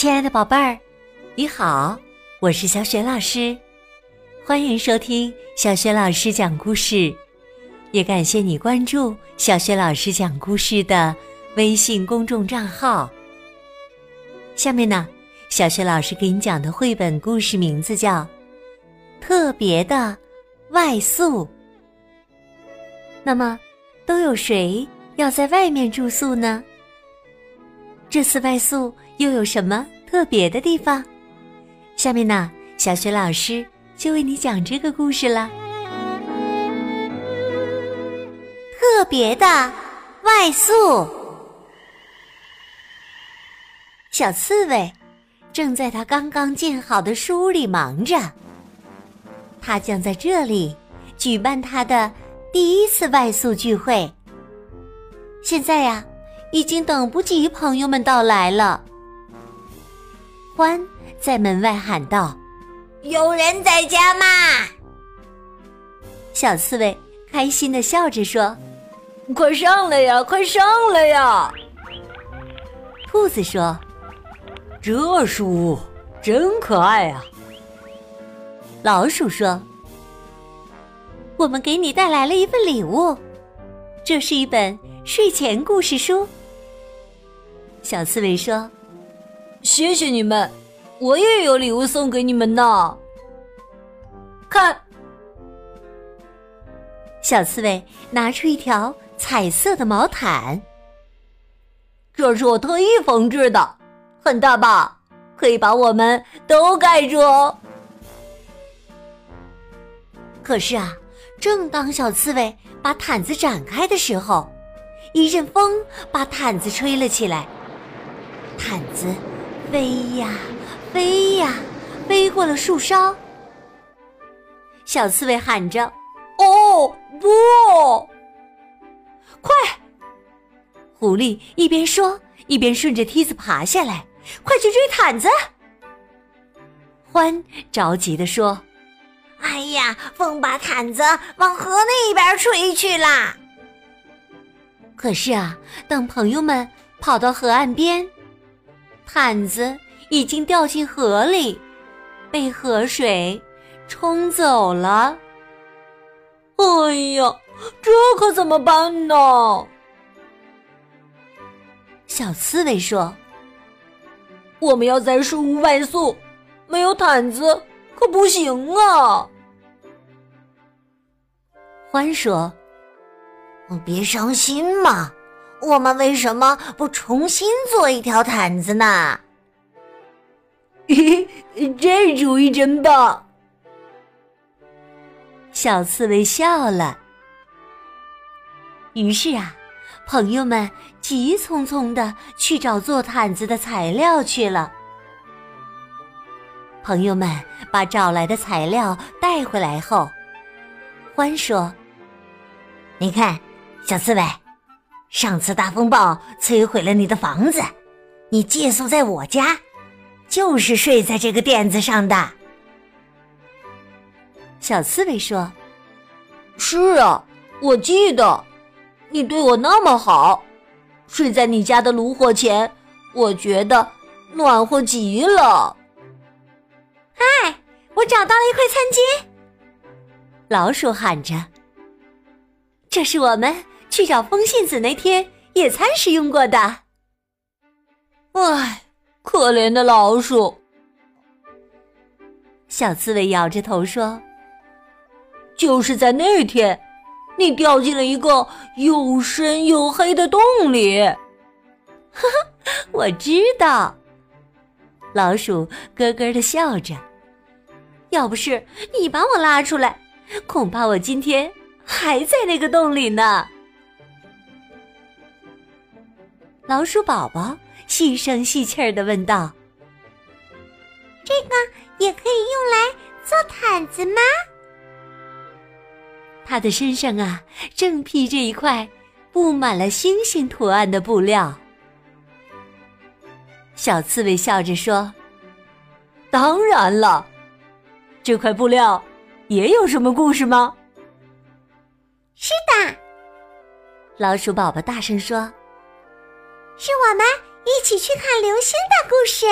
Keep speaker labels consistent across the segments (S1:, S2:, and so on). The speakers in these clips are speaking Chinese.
S1: 亲爱的宝贝儿，你好，我是小雪老师，欢迎收听小雪老师讲故事，也感谢你关注小雪老师讲故事的微信公众账号。下面呢，小雪老师给你讲的绘本故事名字叫《特别的外宿》。那么，都有谁要在外面住宿呢？这次外宿。又有什么特别的地方？下面呢，小雪老师就为你讲这个故事了。特别的外宿，小刺猬正在他刚刚建好的书屋里忙着。他将在这里举办他的第一次外宿聚会。现在呀，已经等不及朋友们到来了。欢在门外喊道：“
S2: 有人在家吗？”
S1: 小刺猬开心的笑着说：“
S3: 快上来呀，快上来呀！”
S1: 兔子说：“
S3: 这书真可爱啊！”
S1: 老鼠说：“我们给你带来了一份礼物，这是一本睡前故事书。”小刺猬说。
S3: 谢谢你们，我也有礼物送给你们呢。看，
S1: 小刺猬拿出一条彩色的毛毯，
S3: 这是我特意缝制的，很大吧？可以把我们都盖住。
S1: 可是啊，正当小刺猬把毯子展开的时候，一阵风把毯子吹了起来，毯子。飞呀，飞呀，飞过了树梢。小刺猬喊着：“
S3: 哦，不！
S1: 快！”狐狸一边说，一边顺着梯子爬下来。快去追毯子！欢着急的说：“
S2: 哎呀，风把毯子往河那边吹去啦！”
S1: 可是啊，等朋友们跑到河岸边。毯子已经掉进河里，被河水冲走了。
S3: 哎呀，这可怎么办呢？
S1: 小刺猬说：“
S3: 我们要在树屋外宿，没有毯子可不行啊。”
S1: 欢说：“
S2: 别伤心嘛。”我们为什么不重新做一条毯子呢？
S3: 嘿，这主意真棒！
S1: 小刺猬笑了。于是啊，朋友们急匆匆的去找做毯子的材料去了。朋友们把找来的材料带回来后，欢说：“
S2: 你看，小刺猬。”上次大风暴摧毁了你的房子，你借宿在我家，就是睡在这个垫子上的。
S1: 小刺猬说：“
S3: 是啊，我记得，你对我那么好，睡在你家的炉火前，我觉得暖和极了。”
S1: 哎，我找到了一块餐巾！老鼠喊着：“这是我们。”去找风信子那天野餐时用过的。
S3: 唉，可怜的老鼠。
S1: 小刺猬摇着头说：“
S3: 就是在那天，你掉进了一个又深又黑的洞里。”
S1: 哈哈，我知道。老鼠咯咯的笑着。要不是你把我拉出来，恐怕我今天还在那个洞里呢。老鼠宝宝细声细气儿的问道：“
S2: 这个也可以用来做毯子吗？”
S1: 他的身上啊，正披着一块布满了星星图案的布料。小刺猬笑着说：“
S3: 当然了，这块布料也有什么故事吗？”“
S2: 是的。”
S1: 老鼠宝宝大声说。
S2: 是我们一起去看流星的故事。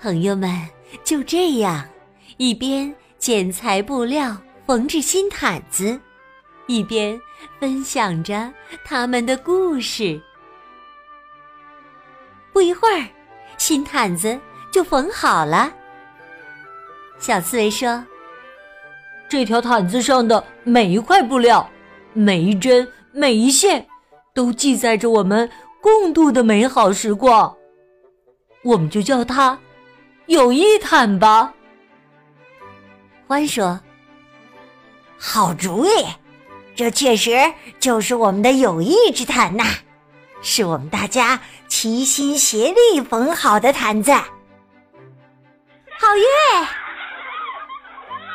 S1: 朋友们就这样一边剪裁布料缝制新毯子，一边分享着他们的故事。不一会儿，新毯子就缝好了。小刺猬说：“
S3: 这条毯子上的每一块布料、每一针、每一线，都记载着我们共度的美好时光。我们就叫它。”友谊毯吧，
S1: 欢说：“
S2: 好主意，这确实就是我们的友谊之毯呐，是我们大家齐心协力缝好的毯子。”
S1: 好耶！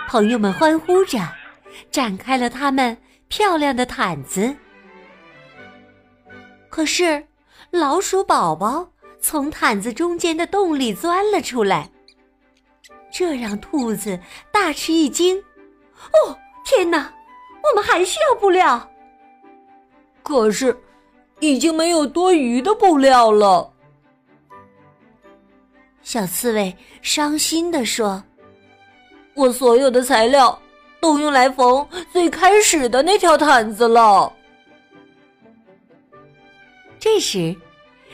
S1: 朋友们欢呼着，展开了他们漂亮的毯子。可是，老鼠宝宝。从毯子中间的洞里钻了出来，这让兔子大吃一惊。哦，天哪！我们还需要布料，
S3: 可是已经没有多余的布料了。
S1: 小刺猬伤心地说：“
S3: 我所有的材料都用来缝最开始的那条毯子了。”
S1: 这时。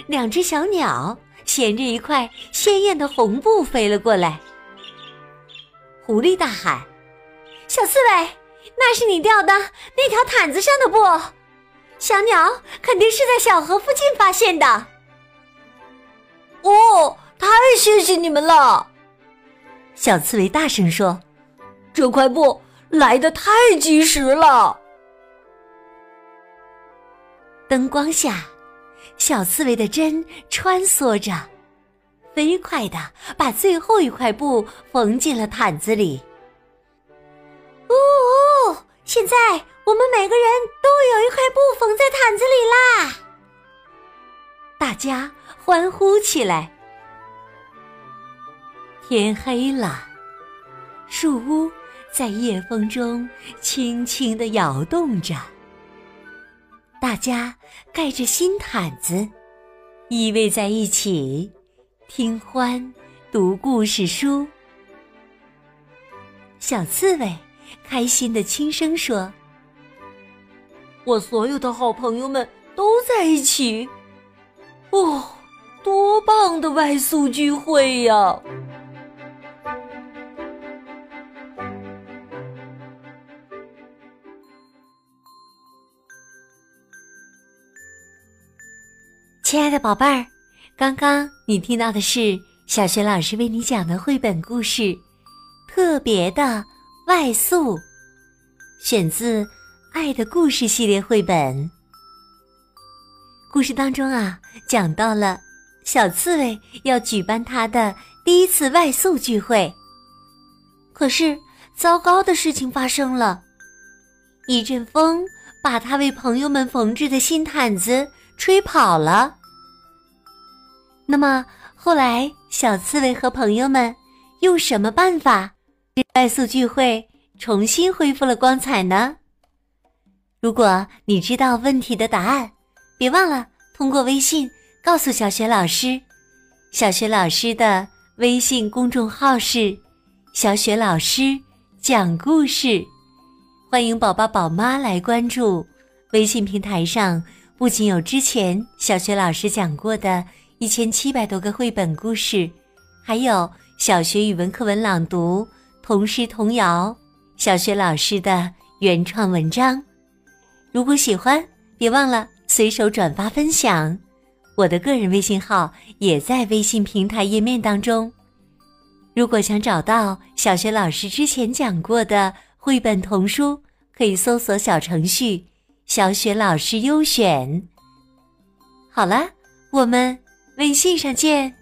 S1: 两只小鸟衔着一块鲜艳的红布飞了过来。狐狸大喊：“小刺猬，那是你掉的那条毯子上的布，小鸟肯定是在小河附近发现的。”
S3: 哦，太谢谢你们了！
S1: 小刺猬大声说：“
S3: 这块布来的太及时了。”
S1: 灯光下。小刺猬的针穿梭着，飞快的把最后一块布缝进了毯子里。哦，现在我们每个人都有一块布缝在毯子里啦！大家欢呼起来。天黑了，树屋在夜风中轻轻的摇动着。大家盖着新毯子，依偎在一起，听欢读故事书。小刺猬开心的轻声说：“
S3: 我所有的好朋友们都在一起，哦，多棒的外宿聚会呀！”
S1: 亲爱的宝贝儿，刚刚你听到的是小学老师为你讲的绘本故事《特别的外宿》，选自《爱的故事》系列绘本。故事当中啊，讲到了小刺猬要举办他的第一次外宿聚会，可是糟糕的事情发生了，一阵风把他为朋友们缝制的新毯子。吹跑了。那么后来，小刺猬和朋友们用什么办法，外宿聚会重新恢复了光彩呢？如果你知道问题的答案，别忘了通过微信告诉小雪老师。小雪老师的微信公众号是“小雪老师讲故事”，欢迎宝宝宝妈来关注。微信平台上。不仅有之前小学老师讲过的一千七百多个绘本故事，还有小学语文课文朗读、童诗童谣、小学老师的原创文章。如果喜欢，别忘了随手转发分享。我的个人微信号也在微信平台页面当中。如果想找到小学老师之前讲过的绘本童书，可以搜索小程序。小雪老师优选。好了，我们微信上见。